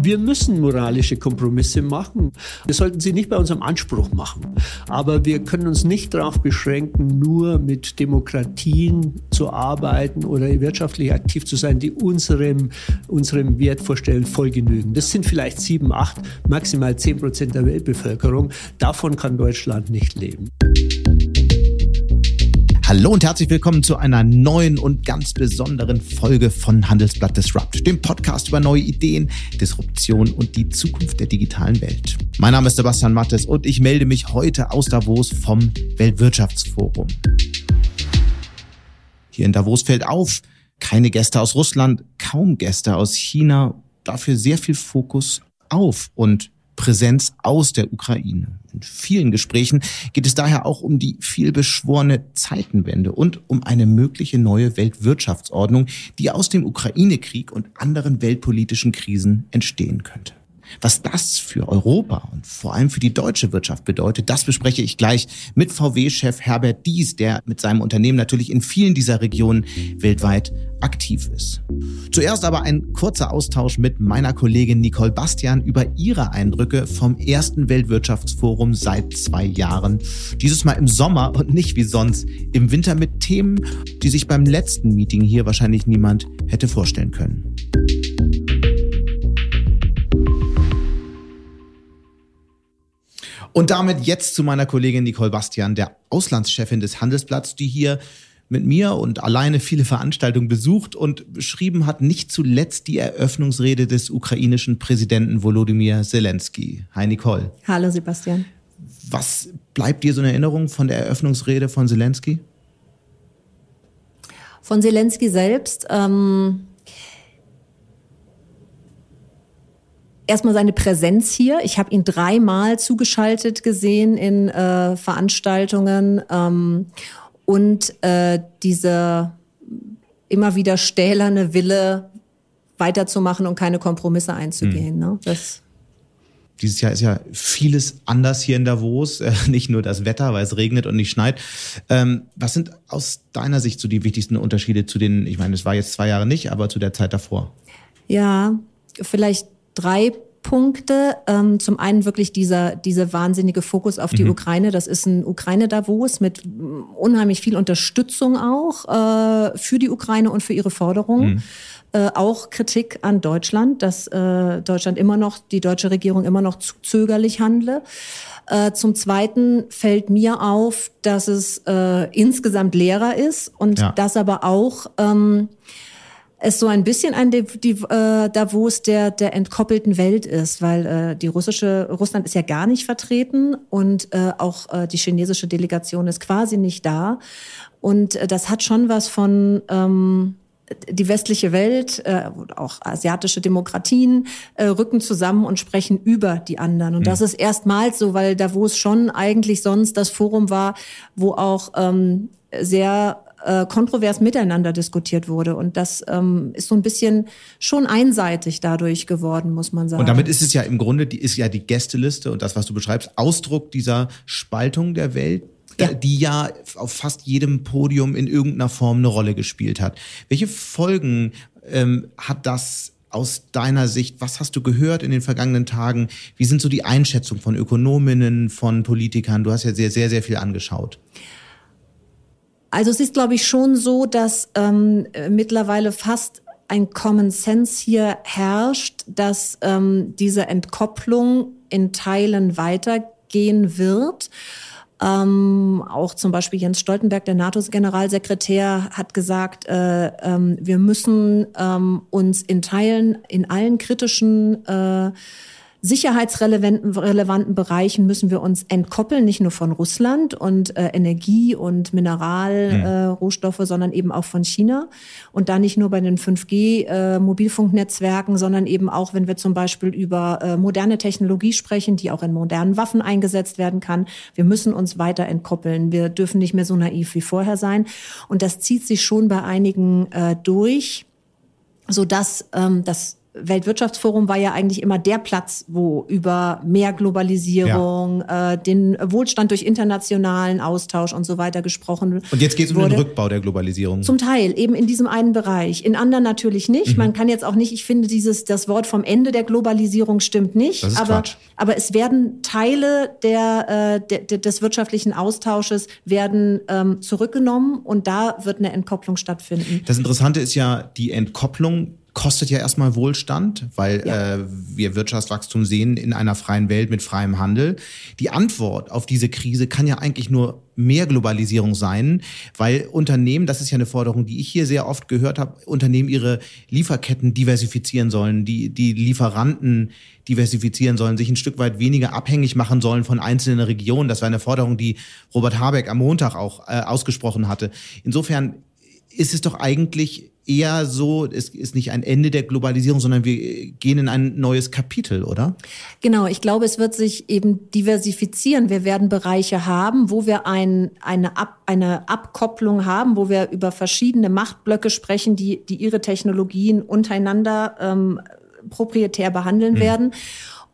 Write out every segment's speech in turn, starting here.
Wir müssen moralische Kompromisse machen. Wir sollten sie nicht bei unserem Anspruch machen. Aber wir können uns nicht darauf beschränken, nur mit Demokratien zu arbeiten oder wirtschaftlich aktiv zu sein, die unserem, unserem Wertvorstellen voll genügen. Das sind vielleicht sieben, acht, maximal zehn Prozent der Weltbevölkerung. Davon kann Deutschland nicht leben. Hallo und herzlich willkommen zu einer neuen und ganz besonderen Folge von Handelsblatt Disrupt, dem Podcast über neue Ideen, Disruption und die Zukunft der digitalen Welt. Mein Name ist Sebastian Mattes und ich melde mich heute aus Davos vom Weltwirtschaftsforum. Hier in Davos fällt auf, keine Gäste aus Russland, kaum Gäste aus China, dafür sehr viel Fokus auf und Präsenz aus der Ukraine. In vielen Gesprächen geht es daher auch um die vielbeschworene Zeitenwende und um eine mögliche neue Weltwirtschaftsordnung, die aus dem Ukraine-Krieg und anderen weltpolitischen Krisen entstehen könnte. Was das für Europa und vor allem für die deutsche Wirtschaft bedeutet, das bespreche ich gleich mit VW-Chef Herbert Dies, der mit seinem Unternehmen natürlich in vielen dieser Regionen weltweit aktiv ist. Zuerst aber ein kurzer Austausch mit meiner Kollegin Nicole Bastian über ihre Eindrücke vom ersten Weltwirtschaftsforum seit zwei Jahren. Dieses Mal im Sommer und nicht wie sonst im Winter mit Themen, die sich beim letzten Meeting hier wahrscheinlich niemand hätte vorstellen können. Und damit jetzt zu meiner Kollegin Nicole Bastian, der Auslandschefin des Handelsblatts, die hier mit mir und alleine viele Veranstaltungen besucht und beschrieben hat, nicht zuletzt die Eröffnungsrede des ukrainischen Präsidenten Volodymyr Zelensky. Hi Nicole. Hallo Sebastian. Was bleibt dir so in Erinnerung von der Eröffnungsrede von Zelensky? Von Zelensky selbst. Ähm erstmal seine Präsenz hier. Ich habe ihn dreimal zugeschaltet gesehen in äh, Veranstaltungen ähm, und äh, diese immer wieder stählerne Wille weiterzumachen und keine Kompromisse einzugehen. Mhm. Ne? Das dieses Jahr ist ja vieles anders hier in Davos, äh, nicht nur das Wetter, weil es regnet und nicht schneit. Ähm, was sind aus deiner Sicht so die wichtigsten Unterschiede zu den, ich meine, es war jetzt zwei Jahre nicht, aber zu der Zeit davor? Ja, vielleicht drei Punkte. Ähm, zum einen wirklich dieser, dieser wahnsinnige Fokus auf die mhm. Ukraine. Das ist ein Ukraine-Davos mit unheimlich viel Unterstützung auch äh, für die Ukraine und für ihre Forderungen. Mhm. Äh, auch Kritik an Deutschland, dass äh, Deutschland immer noch, die deutsche Regierung immer noch zu zögerlich handle. Äh, zum Zweiten fällt mir auf, dass es äh, insgesamt leerer ist und ja. dass aber auch ähm, es so ein bisschen ein die, die, äh, Davos der, der entkoppelten Welt ist, weil äh, die russische, Russland ist ja gar nicht vertreten und äh, auch äh, die chinesische Delegation ist quasi nicht da. Und äh, das hat schon was von ähm, die westliche Welt, äh, auch asiatische Demokratien äh, rücken zusammen und sprechen über die anderen. Und mhm. das ist erstmals so, weil Davos schon eigentlich sonst das Forum war, wo auch ähm, sehr äh, kontrovers miteinander diskutiert wurde. Und das ähm, ist so ein bisschen schon einseitig dadurch geworden, muss man sagen. Und damit ist es ja im Grunde, die ist ja die Gästeliste und das, was du beschreibst, Ausdruck dieser Spaltung der Welt, ja. die ja auf fast jedem Podium in irgendeiner Form eine Rolle gespielt hat. Welche Folgen ähm, hat das aus deiner Sicht, was hast du gehört in den vergangenen Tagen? Wie sind so die Einschätzungen von Ökonominnen, von Politikern? Du hast ja sehr, sehr, sehr viel angeschaut. Also es ist, glaube ich, schon so, dass ähm, mittlerweile fast ein Common Sense hier herrscht, dass ähm, diese Entkopplung in Teilen weitergehen wird. Ähm, auch zum Beispiel Jens Stoltenberg, der NATO-Generalsekretär, hat gesagt, äh, ähm, wir müssen ähm, uns in Teilen, in allen kritischen äh, sicherheitsrelevanten relevanten Bereichen müssen wir uns entkoppeln, nicht nur von Russland und äh, Energie und Mineralrohstoffe, mhm. äh, sondern eben auch von China. Und da nicht nur bei den 5G-Mobilfunknetzwerken, äh, sondern eben auch, wenn wir zum Beispiel über äh, moderne Technologie sprechen, die auch in modernen Waffen eingesetzt werden kann. Wir müssen uns weiter entkoppeln. Wir dürfen nicht mehr so naiv wie vorher sein. Und das zieht sich schon bei einigen äh, durch, so dass ähm, das Weltwirtschaftsforum war ja eigentlich immer der Platz, wo über mehr Globalisierung, ja. äh, den Wohlstand durch internationalen Austausch und so weiter gesprochen. Und jetzt geht es um den Rückbau der Globalisierung. Zum Teil, eben in diesem einen Bereich. In anderen natürlich nicht. Mhm. Man kann jetzt auch nicht, ich finde, dieses, das Wort vom Ende der Globalisierung stimmt nicht. Das ist aber, Quatsch. aber es werden Teile der, äh, der, des wirtschaftlichen Austausches werden ähm, zurückgenommen und da wird eine Entkopplung stattfinden. Das Interessante ist ja die Entkopplung kostet ja erstmal Wohlstand, weil ja. äh, wir Wirtschaftswachstum sehen in einer freien Welt mit freiem Handel. Die Antwort auf diese Krise kann ja eigentlich nur mehr Globalisierung sein, weil Unternehmen, das ist ja eine Forderung, die ich hier sehr oft gehört habe, Unternehmen ihre Lieferketten diversifizieren sollen, die, die Lieferanten diversifizieren sollen, sich ein Stück weit weniger abhängig machen sollen von einzelnen Regionen. Das war eine Forderung, die Robert Habeck am Montag auch äh, ausgesprochen hatte. Insofern ist es doch eigentlich eher so, es ist nicht ein Ende der Globalisierung, sondern wir gehen in ein neues Kapitel, oder? Genau, ich glaube, es wird sich eben diversifizieren. Wir werden Bereiche haben, wo wir ein, eine, Ab, eine Abkopplung haben, wo wir über verschiedene Machtblöcke sprechen, die, die ihre Technologien untereinander ähm, proprietär behandeln mhm. werden.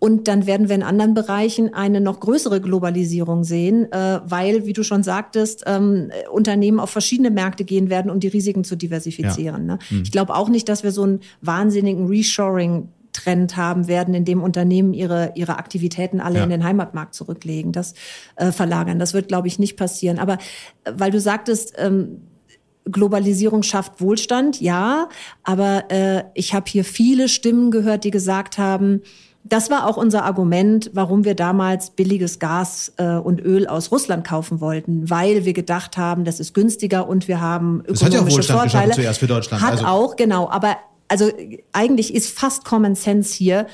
Und dann werden wir in anderen Bereichen eine noch größere Globalisierung sehen, äh, weil, wie du schon sagtest, ähm, Unternehmen auf verschiedene Märkte gehen werden, um die Risiken zu diversifizieren. Ja. Ne? Mhm. Ich glaube auch nicht, dass wir so einen wahnsinnigen Reshoring Trend haben werden, in dem Unternehmen ihre, ihre Aktivitäten alle ja. in den Heimatmarkt zurücklegen, das äh, verlagern. Das wird, glaube ich, nicht passieren. Aber äh, weil du sagtest, ähm, Globalisierung schafft Wohlstand, ja, aber äh, ich habe hier viele Stimmen gehört, die gesagt haben, das war auch unser Argument, warum wir damals billiges Gas äh, und Öl aus Russland kaufen wollten, weil wir gedacht haben, das ist günstiger und wir haben ökonomische das hat ja auch Wohlstand Vorteile. zuerst für Deutschland. Hat also. auch, genau. Aber also eigentlich ist fast Common Sense hier.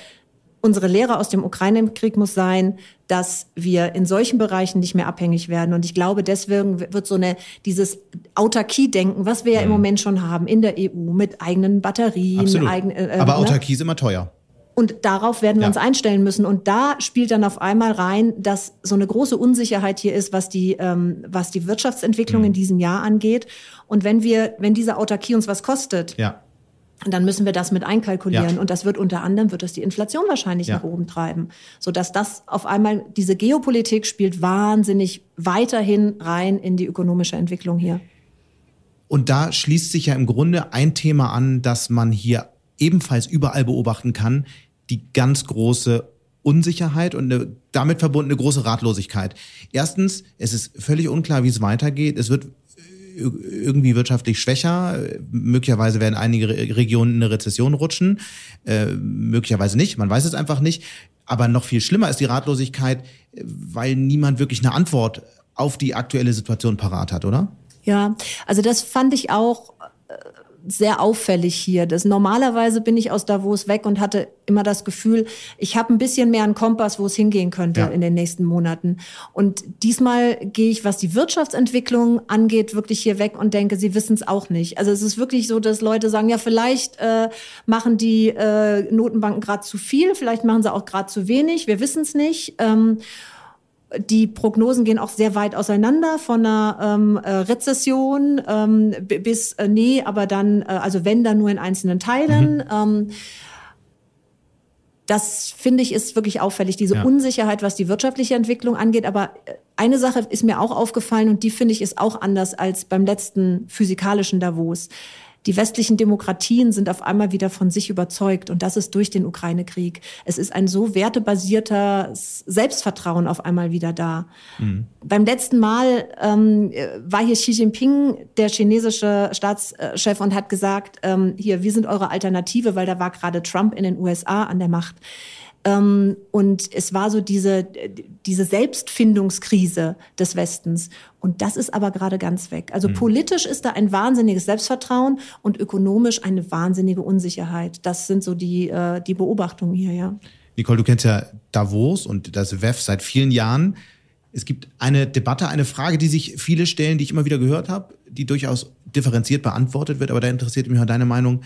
Unsere Lehre aus dem Ukraine-Krieg muss sein, dass wir in solchen Bereichen nicht mehr abhängig werden. Und ich glaube, deswegen wird so eine, dieses Autarkie-Denken, was wir ja im mhm. Moment schon haben in der EU mit eigenen Batterien. Absolut. Eigen, äh, Aber ne? Autarkie ist immer teuer. Und darauf werden wir ja. uns einstellen müssen. Und da spielt dann auf einmal rein, dass so eine große Unsicherheit hier ist, was die, ähm, was die Wirtschaftsentwicklung mhm. in diesem Jahr angeht. Und wenn wir, wenn diese Autarkie uns was kostet, ja. dann müssen wir das mit einkalkulieren. Ja. Und das wird unter anderem, wird das die Inflation wahrscheinlich nach oben treiben. Sodass das auf einmal, diese Geopolitik spielt wahnsinnig weiterhin rein in die ökonomische Entwicklung hier. Und da schließt sich ja im Grunde ein Thema an, dass man hier ebenfalls überall beobachten kann, die ganz große Unsicherheit und eine damit verbundene große Ratlosigkeit. Erstens, es ist völlig unklar, wie es weitergeht. Es wird irgendwie wirtschaftlich schwächer. Möglicherweise werden einige Regionen in eine Rezession rutschen. Äh, möglicherweise nicht. Man weiß es einfach nicht. Aber noch viel schlimmer ist die Ratlosigkeit, weil niemand wirklich eine Antwort auf die aktuelle Situation parat hat, oder? Ja, also das fand ich auch sehr auffällig hier. Das normalerweise bin ich aus Davos weg und hatte immer das Gefühl, ich habe ein bisschen mehr einen Kompass, wo es hingehen könnte ja. in den nächsten Monaten. Und diesmal gehe ich, was die Wirtschaftsentwicklung angeht, wirklich hier weg und denke, sie wissen es auch nicht. Also es ist wirklich so, dass Leute sagen, ja, vielleicht äh, machen die äh, Notenbanken gerade zu viel, vielleicht machen sie auch gerade zu wenig, wir wissen es nicht. Ähm, die Prognosen gehen auch sehr weit auseinander von einer ähm, äh, Rezession ähm, bis äh, nee, aber dann, äh, also wenn dann nur in einzelnen Teilen. Mhm. Ähm, das finde ich ist wirklich auffällig, diese ja. Unsicherheit, was die wirtschaftliche Entwicklung angeht. Aber äh, eine Sache ist mir auch aufgefallen und die finde ich ist auch anders als beim letzten physikalischen Davos die westlichen Demokratien sind auf einmal wieder von sich überzeugt und das ist durch den Ukraine-Krieg. Es ist ein so wertebasierter Selbstvertrauen auf einmal wieder da. Mhm. Beim letzten Mal ähm, war hier Xi Jinping, der chinesische Staatschef, und hat gesagt, ähm, hier, wir sind eure Alternative, weil da war gerade Trump in den USA an der Macht. Ähm, und es war so diese, diese Selbstfindungskrise des Westens. Und das ist aber gerade ganz weg. Also mhm. politisch ist da ein wahnsinniges Selbstvertrauen und ökonomisch eine wahnsinnige Unsicherheit. Das sind so die, äh, die Beobachtungen hier, ja. Nicole, du kennst ja Davos und das WEF seit vielen Jahren. Es gibt eine Debatte, eine Frage, die sich viele stellen, die ich immer wieder gehört habe, die durchaus differenziert beantwortet wird. Aber da interessiert mich auch deine Meinung.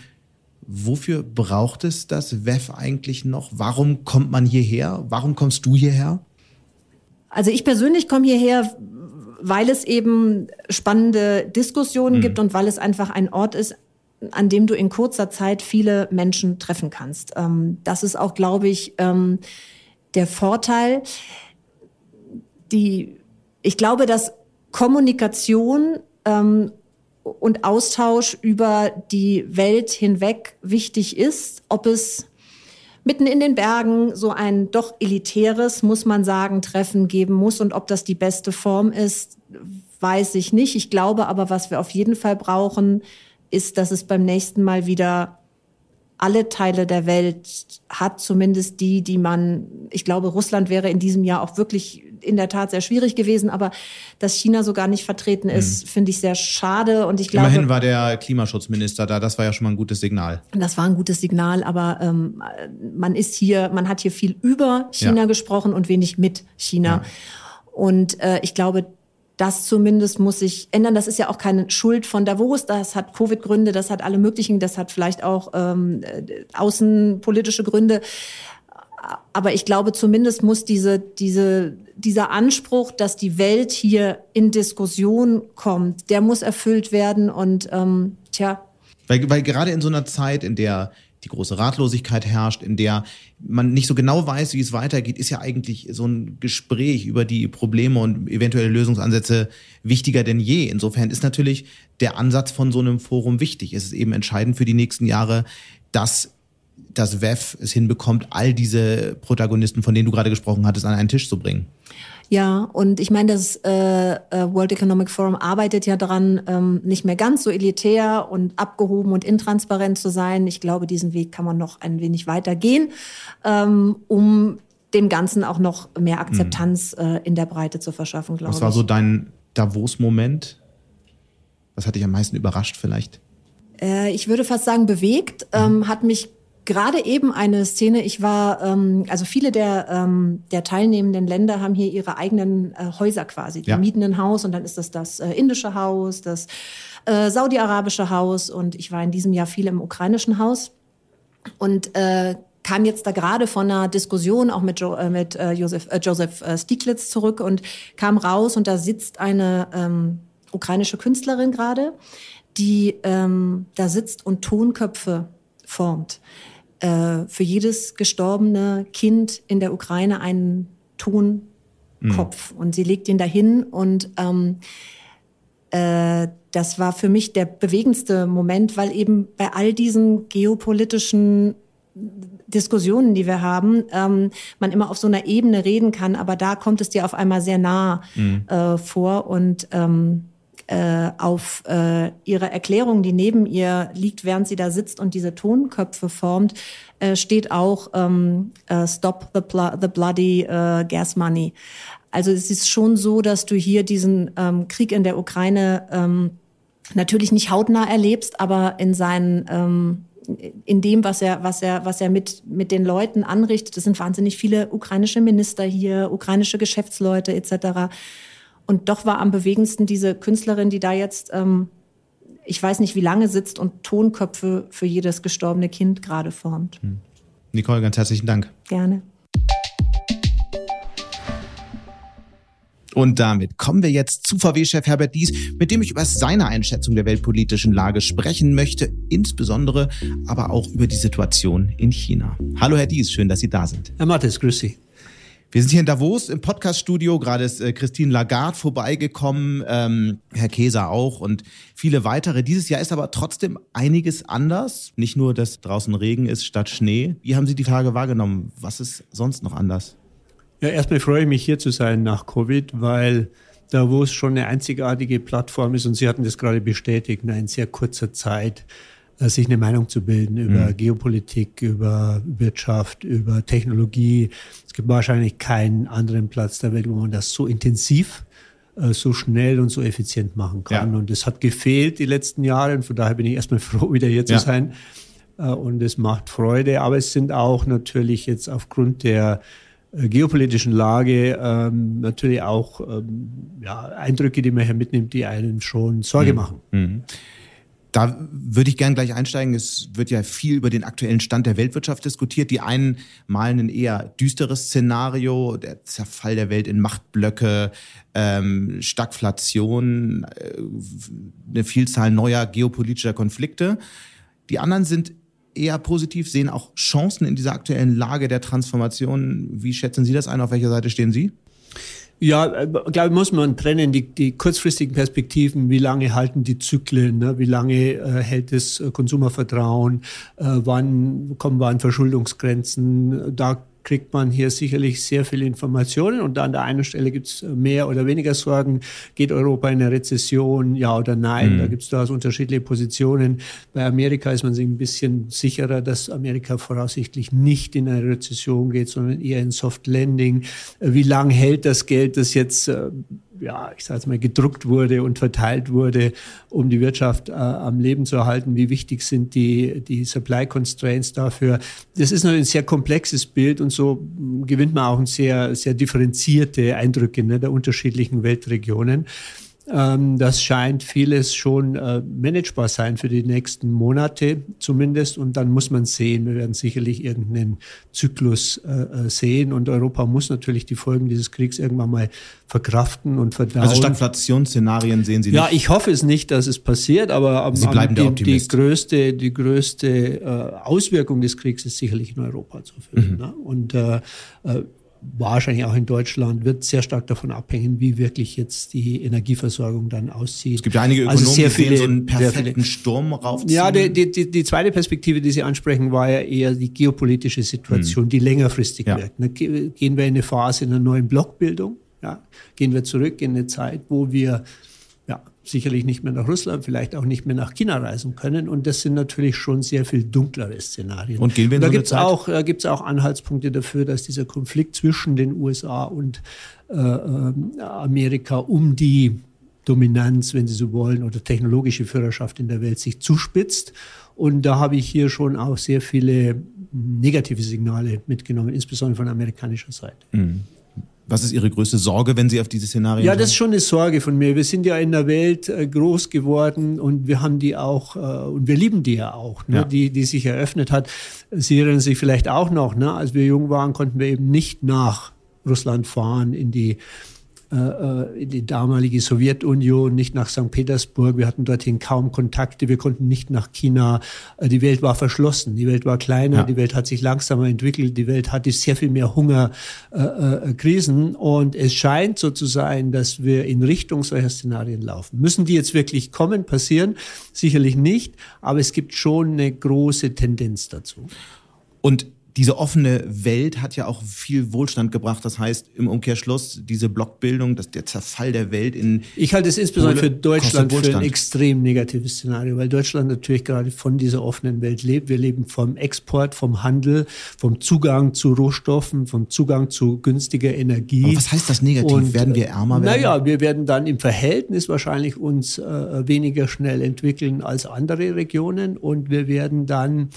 Wofür braucht es das WEF eigentlich noch? Warum kommt man hierher? Warum kommst du hierher? Also ich persönlich komme hierher, weil es eben spannende Diskussionen mhm. gibt und weil es einfach ein Ort ist, an dem du in kurzer Zeit viele Menschen treffen kannst. Ähm, das ist auch, glaube ich, ähm, der Vorteil. Die, ich glaube, dass Kommunikation ähm, und Austausch über die Welt hinweg wichtig ist. Ob es mitten in den Bergen so ein doch elitäres, muss man sagen, Treffen geben muss und ob das die beste Form ist, weiß ich nicht. Ich glaube aber, was wir auf jeden Fall brauchen, ist, dass es beim nächsten Mal wieder alle Teile der Welt hat, zumindest die, die man, ich glaube, Russland wäre in diesem Jahr auch wirklich in der Tat sehr schwierig gewesen, aber dass China so gar nicht vertreten ist, mhm. finde ich sehr schade. Und ich glaube, Immerhin war der Klimaschutzminister da, das war ja schon mal ein gutes Signal. Das war ein gutes Signal, aber ähm, man ist hier, man hat hier viel über China ja. gesprochen und wenig mit China. Ja. Und äh, ich glaube, das zumindest muss sich ändern. Das ist ja auch keine Schuld von Davos. Das hat Covid-Gründe, das hat alle möglichen, das hat vielleicht auch ähm, äh, außenpolitische Gründe. Aber ich glaube, zumindest muss diese, diese, dieser Anspruch, dass die Welt hier in Diskussion kommt, der muss erfüllt werden. Und ähm, tja. Weil, weil gerade in so einer Zeit, in der die große Ratlosigkeit herrscht, in der man nicht so genau weiß, wie es weitergeht, ist ja eigentlich so ein Gespräch über die Probleme und eventuelle Lösungsansätze wichtiger denn je. Insofern ist natürlich der Ansatz von so einem Forum wichtig. Es ist eben entscheidend für die nächsten Jahre, dass das WEF es hinbekommt, all diese Protagonisten, von denen du gerade gesprochen hattest, an einen Tisch zu bringen. Ja, und ich meine, das äh, äh, World Economic Forum arbeitet ja daran, ähm, nicht mehr ganz so elitär und abgehoben und intransparent zu sein. Ich glaube, diesen Weg kann man noch ein wenig weiter gehen, ähm, um dem Ganzen auch noch mehr Akzeptanz mhm. äh, in der Breite zu verschaffen, glaube ich. Was war so dein Davos-Moment? Was hat dich am meisten überrascht vielleicht? Äh, ich würde fast sagen bewegt. Ähm, mhm. hat mich gerade eben eine Szene. Ich war, ähm, also viele der, ähm, der teilnehmenden Länder haben hier ihre eigenen äh, Häuser quasi. Die ja. mieten ein Haus und dann ist das das äh, indische Haus, das äh, saudi-arabische Haus und ich war in diesem Jahr viel im ukrainischen Haus und äh, kam jetzt da gerade von einer Diskussion auch mit, jo, äh, mit äh, Josef, äh, Joseph äh, Stieglitz zurück und kam raus und da sitzt eine ähm, ukrainische Künstlerin gerade, die ähm, da sitzt und Tonköpfe formt äh, für jedes gestorbene Kind in der Ukraine einen Tonkopf. Mhm. Und sie legt ihn dahin und ähm, äh, das war für mich der bewegendste Moment, weil eben bei all diesen geopolitischen Diskussionen, die wir haben, ähm, man immer auf so einer Ebene reden kann, aber da kommt es dir auf einmal sehr nah mhm. äh, vor und ähm, äh, auf äh, ihre Erklärung, die neben ihr liegt, während sie da sitzt und diese Tonköpfe formt, äh, steht auch ähm, äh, Stop the, the Bloody äh, Gas Money. Also es ist schon so, dass du hier diesen ähm, Krieg in der Ukraine ähm, natürlich nicht hautnah erlebst, aber in seinen ähm, in dem, was er, was er, was er mit, mit den Leuten anrichtet. Es sind wahnsinnig viele ukrainische Minister hier, ukrainische Geschäftsleute etc. Und doch war am bewegendsten diese Künstlerin, die da jetzt, ähm, ich weiß nicht wie lange sitzt und Tonköpfe für jedes gestorbene Kind gerade formt. Hm. Nicole, ganz herzlichen Dank. Gerne. Und damit kommen wir jetzt zu VW-Chef Herbert Dies, mit dem ich über seine Einschätzung der weltpolitischen Lage sprechen möchte, insbesondere aber auch über die Situation in China. Hallo Herr Dies, schön, dass Sie da sind. Herr Mattes, grüß Sie. Wir sind hier in Davos im Podcaststudio. Gerade ist äh, Christine Lagarde vorbeigekommen, ähm, Herr Keser auch und viele weitere. Dieses Jahr ist aber trotzdem einiges anders. Nicht nur, dass draußen Regen ist statt Schnee. Wie haben Sie die Tage wahrgenommen? Was ist sonst noch anders? Ja, erstmal freue ich mich hier zu sein nach Covid, weil Davos schon eine einzigartige Plattform ist und Sie hatten das gerade bestätigt, in einer sehr kurzer Zeit sich eine Meinung zu bilden über mhm. Geopolitik, über Wirtschaft, über Technologie. Es gibt wahrscheinlich keinen anderen Platz der Welt, wo man das so intensiv, äh, so schnell und so effizient machen kann. Ja. Und es hat gefehlt die letzten Jahre und von daher bin ich erstmal froh, wieder hier ja. zu sein. Äh, und es macht Freude, aber es sind auch natürlich jetzt aufgrund der geopolitischen Lage ähm, natürlich auch ähm, ja, Eindrücke, die man hier mitnimmt, die einen schon Sorge mhm. machen. Mhm. Da würde ich gern gleich einsteigen. Es wird ja viel über den aktuellen Stand der Weltwirtschaft diskutiert. Die einen malen ein eher düsteres Szenario, der Zerfall der Welt in Machtblöcke, ähm, Stagflation, äh, eine Vielzahl neuer geopolitischer Konflikte. Die anderen sind eher positiv, sehen auch Chancen in dieser aktuellen Lage der Transformation. Wie schätzen Sie das ein? Auf welcher Seite stehen Sie? Ja, äh, glaube ich, muss man trennen, die, die kurzfristigen Perspektiven, wie lange halten die Zyklen, ne? wie lange äh, hält das Konsumervertrauen, äh, wann kommen wir an Verschuldungsgrenzen, da kriegt man hier sicherlich sehr viele Informationen und an der einen Stelle gibt es mehr oder weniger Sorgen. Geht Europa in eine Rezession, ja oder nein? Mhm. Da gibt es durchaus unterschiedliche Positionen. Bei Amerika ist man sich ein bisschen sicherer, dass Amerika voraussichtlich nicht in eine Rezession geht, sondern eher in Soft Landing. Wie lange hält das Geld, das jetzt äh, ja, ich sage jetzt mal, gedruckt wurde und verteilt wurde, um die Wirtschaft äh, am Leben zu erhalten. Wie wichtig sind die, die Supply Constraints dafür? Das ist natürlich ein sehr komplexes Bild und so gewinnt man auch ein sehr, sehr differenzierte Eindrücke ne, der unterschiedlichen Weltregionen. Ähm, das scheint vieles schon äh, managebar sein für die nächsten Monate zumindest. Und dann muss man sehen, wir werden sicherlich irgendeinen Zyklus äh, äh, sehen. Und Europa muss natürlich die Folgen dieses Kriegs irgendwann mal verkraften und verdauen. Also Stagflationsszenarien sehen Sie nicht? Ja, ich hoffe es nicht, dass es passiert, aber Sie bleiben die, die größte, die größte Auswirkung des Kriegs ist sicherlich in Europa zu fühlen. Mhm. Ne? Und äh wahrscheinlich auch in Deutschland, wird sehr stark davon abhängen, wie wirklich jetzt die Energieversorgung dann aussieht. Es gibt ja einige also Ökonomen, also sehr viele, so einen perfekten Sturm raufziehen. Ja, die, die, die zweite Perspektive, die Sie ansprechen, war ja eher die geopolitische Situation, hm. die längerfristig ja. wirkt. Gehen wir in eine Phase einer neuen Blockbildung, ja? gehen wir zurück in eine Zeit, wo wir sicherlich nicht mehr nach Russland, vielleicht auch nicht mehr nach China reisen können. Und das sind natürlich schon sehr viel dunklere Szenarien. Und gehen wir in da so gibt's auch, da gibt's auch Anhaltspunkte dafür, dass dieser Konflikt zwischen den USA und äh, äh, Amerika um die Dominanz, wenn Sie so wollen, oder technologische Führerschaft in der Welt sich zuspitzt. Und da habe ich hier schon auch sehr viele negative Signale mitgenommen, insbesondere von amerikanischer Seite. Mhm. Was ist Ihre größte Sorge, wenn Sie auf diese Szenarien Ja, das ist schon eine Sorge von mir. Wir sind ja in der Welt äh, groß geworden und wir haben die auch, äh, und wir lieben die ja auch, ne, ja. Die, die sich eröffnet hat. Sie erinnern sich vielleicht auch noch, ne, als wir jung waren, konnten wir eben nicht nach Russland fahren in die in die damalige Sowjetunion, nicht nach St. Petersburg. Wir hatten dorthin kaum Kontakte. Wir konnten nicht nach China. Äh, die Welt war verschlossen. Die Welt war kleiner. Ja. Die Welt hat sich langsamer entwickelt. Die Welt hatte sehr viel mehr Hungerkrisen. Äh, und es scheint so zu sein, dass wir in Richtung solcher Szenarien laufen. Müssen die jetzt wirklich kommen, passieren? Sicherlich nicht. Aber es gibt schon eine große Tendenz dazu. Und diese offene Welt hat ja auch viel Wohlstand gebracht. Das heißt, im Umkehrschluss, diese Blockbildung, das, der Zerfall der Welt in. Ich halte es insbesondere für Deutschland für ein extrem negatives Szenario, weil Deutschland natürlich gerade von dieser offenen Welt lebt. Wir leben vom Export, vom Handel, vom Zugang zu Rohstoffen, vom Zugang zu günstiger Energie. Aber was heißt das negativ? Und, werden wir ärmer werden? Naja, wir werden dann im Verhältnis wahrscheinlich uns äh, weniger schnell entwickeln als andere Regionen und wir werden dann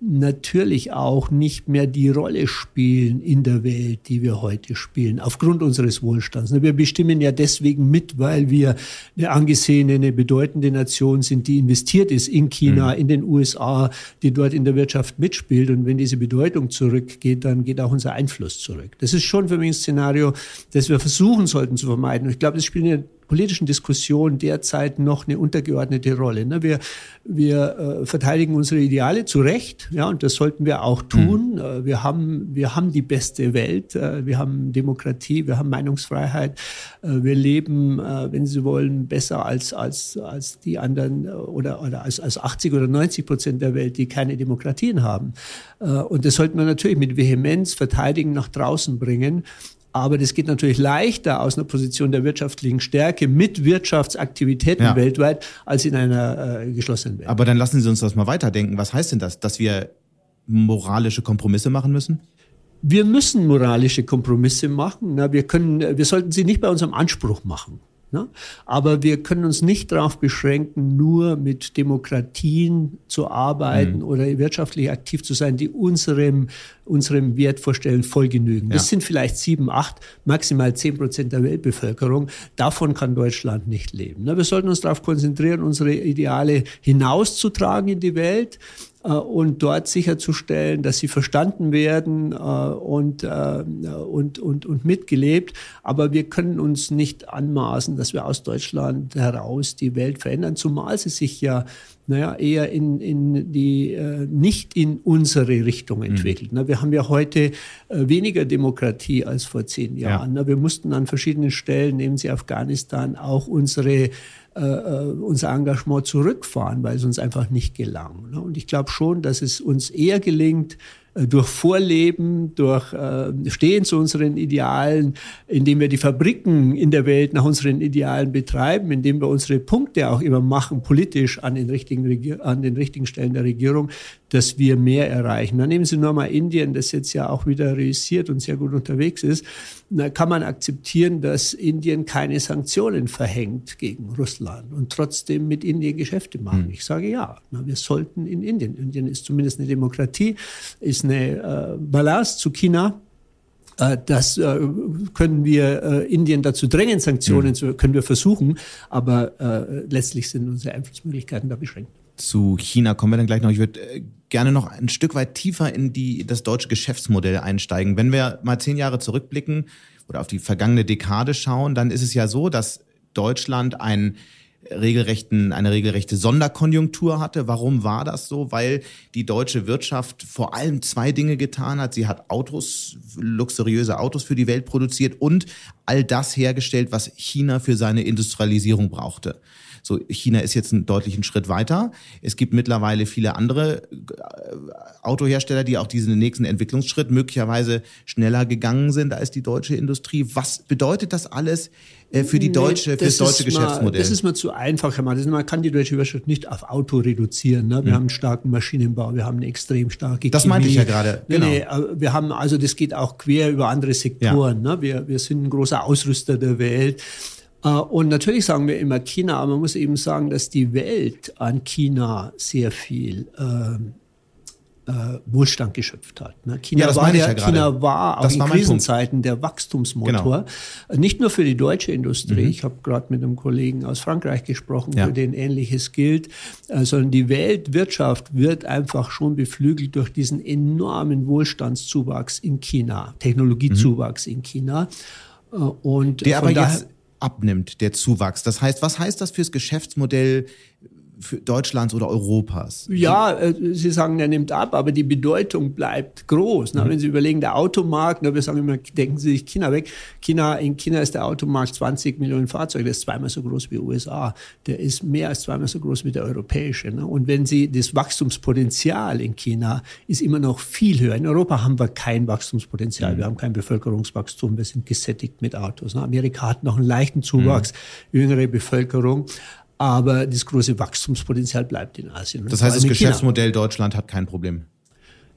natürlich auch nicht mehr die Rolle spielen in der Welt, die wir heute spielen, aufgrund unseres Wohlstands. Wir bestimmen ja deswegen mit, weil wir eine angesehene, eine bedeutende Nation sind, die investiert ist in China, mhm. in den USA, die dort in der Wirtschaft mitspielt. Und wenn diese Bedeutung zurückgeht, dann geht auch unser Einfluss zurück. Das ist schon für mich ein Szenario, das wir versuchen sollten zu vermeiden. Und ich glaube, das spielt eine politischen Diskussion derzeit noch eine untergeordnete Rolle. Ne? Wir, wir äh, verteidigen unsere Ideale zu Recht, ja, und das sollten wir auch tun. Mhm. Wir, haben, wir haben die beste Welt, äh, wir haben Demokratie, wir haben Meinungsfreiheit, wir leben, wenn Sie wollen, besser als, als, als die anderen oder, oder als, als 80 oder 90 Prozent der Welt, die keine Demokratien haben. Und das sollten wir natürlich mit Vehemenz verteidigen, nach draußen bringen. Aber das geht natürlich leichter aus einer Position der wirtschaftlichen Stärke mit Wirtschaftsaktivitäten ja. weltweit als in einer äh, geschlossenen Welt. Aber dann lassen Sie uns das mal weiterdenken. Was heißt denn das? Dass wir moralische Kompromisse machen müssen? Wir müssen moralische Kompromisse machen. Na, wir können, wir sollten sie nicht bei unserem Anspruch machen. Ne? Aber wir können uns nicht darauf beschränken, nur mit Demokratien zu arbeiten mhm. oder wirtschaftlich aktiv zu sein, die unserem, unserem Wertvorstellen voll genügen. Ja. Das sind vielleicht sieben, acht, maximal zehn Prozent der Weltbevölkerung. Davon kann Deutschland nicht leben. Ne? Wir sollten uns darauf konzentrieren, unsere Ideale hinauszutragen in die Welt und dort sicherzustellen, dass sie verstanden werden äh, und, äh, und, und, und mitgelebt. Aber wir können uns nicht anmaßen, dass wir aus Deutschland heraus die Welt verändern, zumal sie sich ja naja, eher in, in die, äh, nicht in unsere Richtung mhm. entwickelt. Mhm. wir haben ja heute äh, weniger Demokratie als vor zehn Jahren. Ja. wir mussten an verschiedenen Stellen, nehmen Sie Afghanistan, auch unsere äh, äh, unser Engagement zurückfahren, weil es uns einfach nicht gelang. Ne? Und ich glaube schon, dass es uns eher gelingt, durch Vorleben, durch äh, Stehen zu unseren Idealen, indem wir die Fabriken in der Welt nach unseren Idealen betreiben, indem wir unsere Punkte auch immer machen, politisch an den richtigen, an den richtigen Stellen der Regierung, dass wir mehr erreichen. Dann nehmen Sie nur mal Indien, das jetzt ja auch wieder realisiert und sehr gut unterwegs ist. Da kann man akzeptieren, dass Indien keine Sanktionen verhängt gegen Russland und trotzdem mit Indien Geschäfte machen. Hm. Ich sage ja, wir sollten in Indien. Indien ist zumindest eine Demokratie, ist eine äh, Ballast zu China. Äh, das äh, können wir Indien dazu drängen, Sanktionen mhm. zu, können wir versuchen, aber letztlich sind unsere Einflussmöglichkeiten da beschränkt. Zu China kommen wir dann gleich noch. Ich würde gerne noch ein Stück weit tiefer in die, das deutsche Geschäftsmodell einsteigen. Wenn wir mal zehn Jahre zurückblicken oder auf die vergangene Dekade schauen, dann ist es ja so, dass Deutschland ein regelrechten, eine regelrechte Sonderkonjunktur hatte. Warum war das so? Weil die deutsche Wirtschaft vor allem zwei Dinge getan hat. Sie hat Autos, luxuriöse Autos für die Welt produziert und all das hergestellt, was China für seine Industrialisierung brauchte. So, China ist jetzt einen deutlichen Schritt weiter. Es gibt mittlerweile viele andere äh, Autohersteller, die auch diesen nächsten Entwicklungsschritt möglicherweise schneller gegangen sind als die deutsche Industrie. Was bedeutet das alles äh, für die deutsche, nee, für das deutsche Geschäftsmodell? das ist mal zu einfach, Herr Mann. Man kann die deutsche Wirtschaft nicht auf Auto reduzieren. Ne? Wir mhm. haben einen starken Maschinenbau, wir haben eine extrem starke Das Chemie. meinte ich ja gerade. Genau. Nee, nee, wir haben, also das geht auch quer über andere Sektoren. Ja. Ne? Wir, wir sind ein großer Ausrüster der Welt. Äh, und natürlich sagen wir immer China, aber man muss eben sagen, dass die Welt an China sehr viel äh, äh, Wohlstand geschöpft hat. Ne? China, ja, war der, ja China war auch das in war Krisenzeiten der Wachstumsmotor. Genau. Nicht nur für die deutsche Industrie. Mhm. Ich habe gerade mit einem Kollegen aus Frankreich gesprochen, ja. für den Ähnliches gilt, äh, sondern die Weltwirtschaft wird einfach schon beflügelt durch diesen enormen Wohlstandszuwachs in China, Technologiezuwachs mhm. in China. Äh, und der aber jetzt abnimmt, der Zuwachs. Das heißt, was heißt das fürs Geschäftsmodell Deutschlands oder Europas? Ja, äh, Sie sagen, der nimmt ab, aber die Bedeutung bleibt groß. Mhm. Wenn Sie überlegen, der Automarkt, wir sagen immer, denken Sie sich China weg. China, in China ist der Automarkt 20 Millionen Fahrzeuge, der ist zweimal so groß wie USA. Der ist mehr als zweimal so groß wie der europäische. Ne? Und wenn Sie, das Wachstumspotenzial in China ist immer noch viel höher. In Europa haben wir kein Wachstumspotenzial. Mhm. Wir haben kein Bevölkerungswachstum. Wir sind gesättigt mit Autos. Ne? Amerika hat noch einen leichten Zuwachs, mhm. jüngere Bevölkerung. Aber das große Wachstumspotenzial bleibt in Asien. Das heißt, das Geschäftsmodell China. Deutschland hat kein Problem.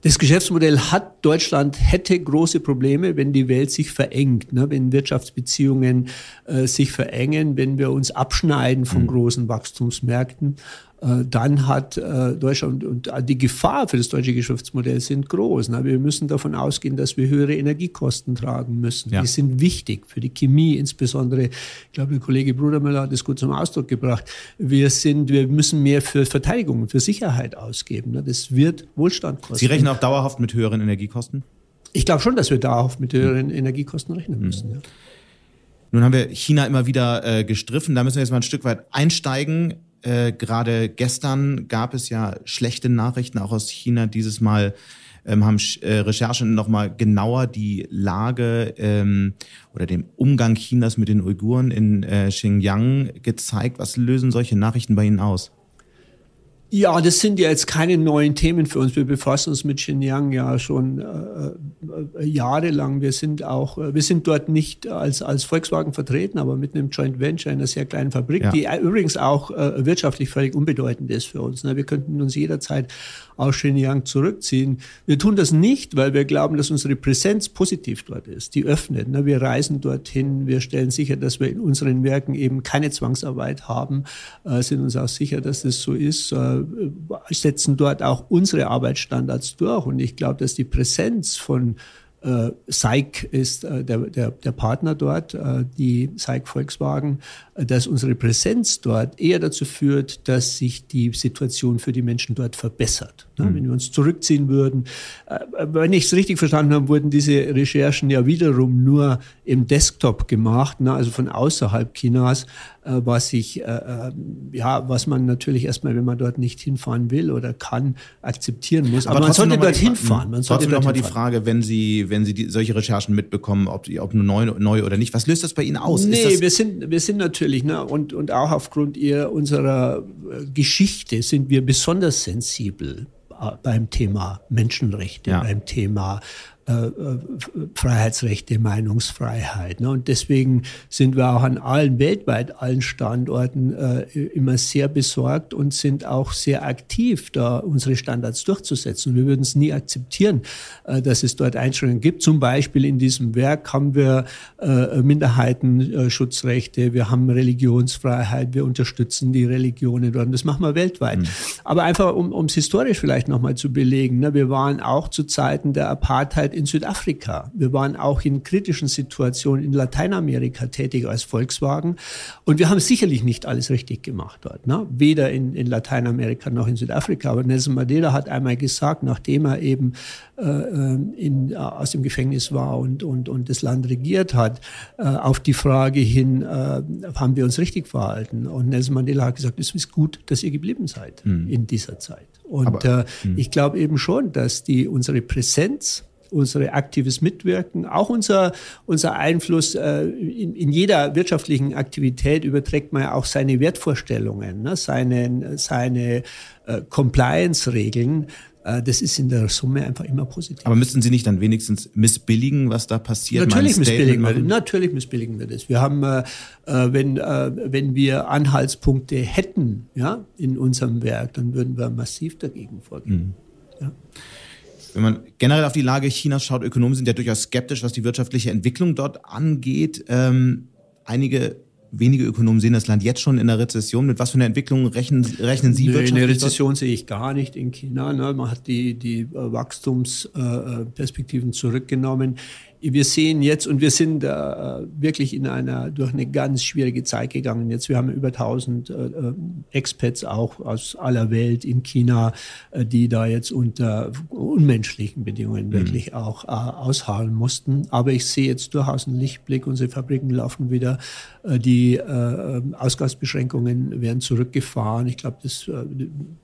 Das Geschäftsmodell hat Deutschland hätte große Probleme, wenn die Welt sich verengt, ne? wenn Wirtschaftsbeziehungen äh, sich verengen, wenn wir uns abschneiden von mhm. großen Wachstumsmärkten. Äh, dann hat äh, Deutschland und die Gefahr für das deutsche Geschäftsmodell sind groß. Wir müssen davon ausgehen, dass wir höhere Energiekosten tragen müssen. Ja. Die sind wichtig für die Chemie, insbesondere. Ich glaube, der Kollege Brudermüller hat das gut zum Ausdruck gebracht. Wir sind, wir müssen mehr für Verteidigung, für Sicherheit ausgeben. Das wird Wohlstand kosten. Sie rechnen auch dauerhaft mit höheren Energiekosten? Ich glaube schon, dass wir dauerhaft mit höheren Energiekosten rechnen müssen. Mhm. Ja. Nun haben wir China immer wieder äh, gestriffen. Da müssen wir jetzt mal ein Stück weit einsteigen. Äh, Gerade gestern gab es ja schlechte Nachrichten auch aus China. Dieses Mal ähm, haben äh, Recherchen nochmal genauer die Lage ähm, oder den Umgang Chinas mit den Uiguren in äh, Xinjiang gezeigt. Was lösen solche Nachrichten bei Ihnen aus? Ja, das sind ja jetzt keine neuen Themen für uns. Wir befassen uns mit Xinjiang ja schon äh, äh, jahrelang. Wir sind auch, äh, wir sind dort nicht als, als Volkswagen vertreten, aber mit einem Joint Venture in einer sehr kleinen Fabrik, ja. die übrigens auch äh, wirtschaftlich völlig unbedeutend ist für uns. Ne? Wir könnten uns jederzeit aus Xinjiang zurückziehen. Wir tun das nicht, weil wir glauben, dass unsere Präsenz positiv dort ist. Die öffnet. Ne? Wir reisen dorthin, wir stellen sicher, dass wir in unseren Werken eben keine Zwangsarbeit haben, äh, sind uns auch sicher, dass das so ist, äh, setzen dort auch unsere Arbeitsstandards durch. Und ich glaube, dass die Präsenz von Äh, SAIC ist äh, der, der, der Partner dort, äh, die SAIC Volkswagen, äh, dass unsere Präsenz dort eher dazu führt, dass sich die Situation für die Menschen dort verbessert. Mhm. Wenn wir uns zurückziehen würden, äh, wenn ich es richtig verstanden habe, wurden diese Recherchen ja wiederum nur im Desktop gemacht, ne, also von außerhalb Chinas, äh, was ich, ja, was man natürlich erstmal, wenn man dort nicht hinfahren will oder kann, akzeptieren muss. Aber, Aber man sollte dort hinfahren. Man sollte trotzdem nochmal die Frage, wenn Sie, wenn Sie die, solche Recherchen mitbekommen, ob, ob neu, neu oder nicht, was löst das bei Ihnen aus? Nee, wir sind, wir sind natürlich, ne, und, und auch aufgrund ihr, unserer äh, Geschichte sind wir besonders sensibel äh, beim Thema Menschenrechte, ja. beim Thema äh, äh, Freiheitsrechte, Meinungsfreiheit. Ne? Und deswegen sind wir auch an allen, weltweit allen Standorten äh, immer sehr besorgt und sind auch sehr aktiv, da unsere Standards durchzusetzen. Wir würden es nie akzeptieren, äh, dass es dort Einschränkungen gibt. Zum Beispiel in diesem Werk haben wir Minderheitenschutzrechte, wir haben Religionsfreiheit, wir unterstützen die Religionen dort. Und das machen wir weltweit. Mhm. Aber einfach, um es historisch vielleicht nochmal zu belegen, ne? wir waren auch zu Zeiten der Apartheid in Südafrika. Wir waren auch in kritischen Situationen in Lateinamerika tätig als Volkswagen. Und wir haben sicherlich nicht alles richtig gemacht dort. Ne? Weder in, in Lateinamerika noch in Südafrika. Aber Nelson Mandela hat einmal gesagt, nachdem er eben äh, äh in, äh, aus dem Gefängnis war und, und, und das Land regiert hat, äh, auf die Frage hin, äh, haben wir uns richtig verhalten? Und Nelson Mandela hat gesagt, es ist gut, dass ihr geblieben seid mhm. in dieser Zeit. Und Aber, äh, hm. ich glaube eben schon, dass die unsere Präsenz unser aktives Mitwirken, auch unser, unser Einfluss äh, in, in jeder wirtschaftlichen Aktivität überträgt man ja auch seine Wertvorstellungen, ne, seine, seine äh, Compliance-Regeln. Äh, das ist in der Summe einfach immer positiv. Aber müssten Sie nicht dann wenigstens missbilligen, was da passiert? Natürlich missbilligen wir das. Natürlich missbilligen wir das. Wir haben, äh, äh, wenn, wenn wir Anhaltspunkte hätten ja, in unserem Werk, dann würden wir massiv dagegen vorgehen. Mhm. Ja. Wenn man generell auf die Lage Chinas schaut, Ökonomen sind ja durchaus skeptisch, was die wirtschaftliche Entwicklung dort angeht. Ähm, einige wenige Ökonomen sehen das Land jetzt schon in der Rezession. Mit was für einer Entwicklung rechnen, rechnen Sie nee, wirtschaftlich? Eine Rezession dort? sehe ich gar nicht in China. Ne? Man hat die, die Wachstumsperspektiven zurückgenommen wir sehen jetzt, und wir sind äh, wirklich in einer, durch eine ganz schwierige Zeit gegangen. Jetzt, wir haben über 1000 äh, äh, Expats auch aus aller Welt in China, äh, die da jetzt unter unmenschlichen Bedingungen mhm. wirklich auch äh, ausharren mussten. Aber ich sehe jetzt durchaus einen Lichtblick. Unsere Fabriken laufen wieder. Äh, die äh, Ausgangsbeschränkungen werden zurückgefahren. Ich glaube, das äh,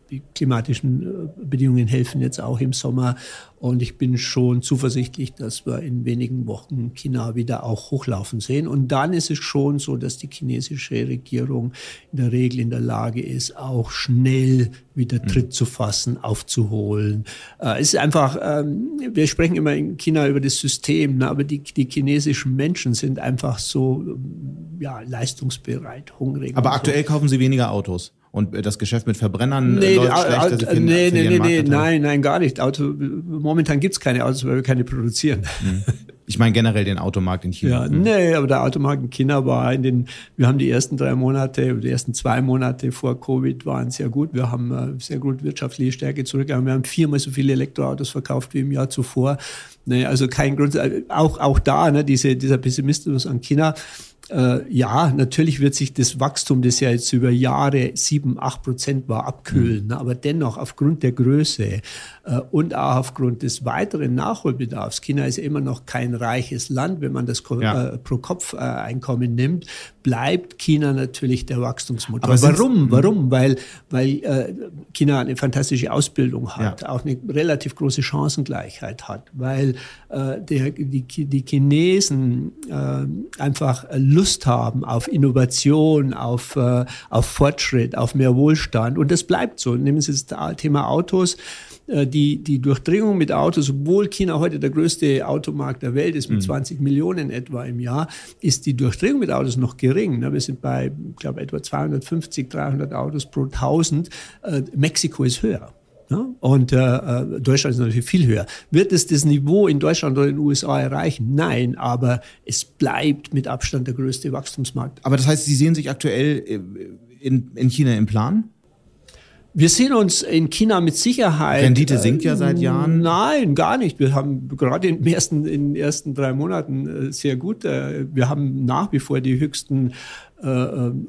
die klimatischen äh, Bedingungen helfen jetzt auch im Sommer. Und ich bin schon zuversichtlich, dass wir in wenigen Wochen China wieder auch hochlaufen sehen. Und dann ist es schon so, dass die chinesische Regierung in der Regel in der Lage ist, auch schnell wieder mhm. Tritt zu fassen, aufzuholen. Äh, es ist einfach, ähm, wir sprechen immer in China über das System, ne, aber die, die chinesischen Menschen sind einfach so ja, leistungsbereit, hungrig. Aber aktuell so. kaufen sie weniger Autos und das Geschäft mit Verbrennern nee, läuft schlecht. Also finden, nee, nee, nee, nee, nein, nein, gar nicht. Auto, momentan gibt's keine Autos, weil wir keine produzieren. Hm. Ich meine generell den Automarkt in China. Ja, nee, aber der Automarkt in China war in den, wir haben die ersten drei Monate, die ersten zwei Monate vor Covid waren sehr gut. Wir haben äh, sehr gut wirtschaftliche Stärke zurückgegangen. Wir haben viermal so viele Elektroautos verkauft wie im Jahr zuvor. Nee, also kein Grund, äh, auch, auch da, ne, diese, dieser Pessimismus an China äh, ja, natürlich wird sich das Wachstum, das ja jetzt über Jahre sieben, acht Prozent war, abkühlen. Mhm. Aber dennoch aufgrund der Größe äh, und auch aufgrund des weiteren Nachholbedarfs, China ist ja immer noch kein reiches Land, wenn man das ja. äh, Pro-Kopf-Einkommen nimmt, bleibt China natürlich der Wachstumsmotor. Aber warum? Warum? Weil, weil äh, China eine fantastische Ausbildung hat, ja. auch eine relativ große Chancengleichheit hat, weil äh, der, die, die Chinesen äh, einfach Lust haben auf Innovation, auf, äh, auf Fortschritt, auf mehr Wohlstand. Und das bleibt so. Nehmen Sie das Thema Autos. Äh, die, die Durchdringung mit Autos, obwohl China heute der größte Automarkt der Welt ist, mit mhm. 20 Millionen etwa im Jahr, ist die Durchdringung mit Autos noch gering. Wir sind bei, ich glaube, etwa 250, 300 Autos pro 1000. Äh, Mexiko ist höher. Und äh, äh, Deutschland ist natürlich viel höher. Wird es das Niveau in Deutschland oder in den USA erreichen? Nein, aber es bleibt mit Abstand der größte Wachstumsmarkt. Aber das heißt, Sie sehen sich aktuell in, in China im Plan? Wir sehen uns in China mit Sicherheit. Rendite sinkt ja seit Jahren. Nein, gar nicht. Wir haben gerade in den ersten, in den ersten drei Monaten sehr gut. Wir haben nach wie vor die höchsten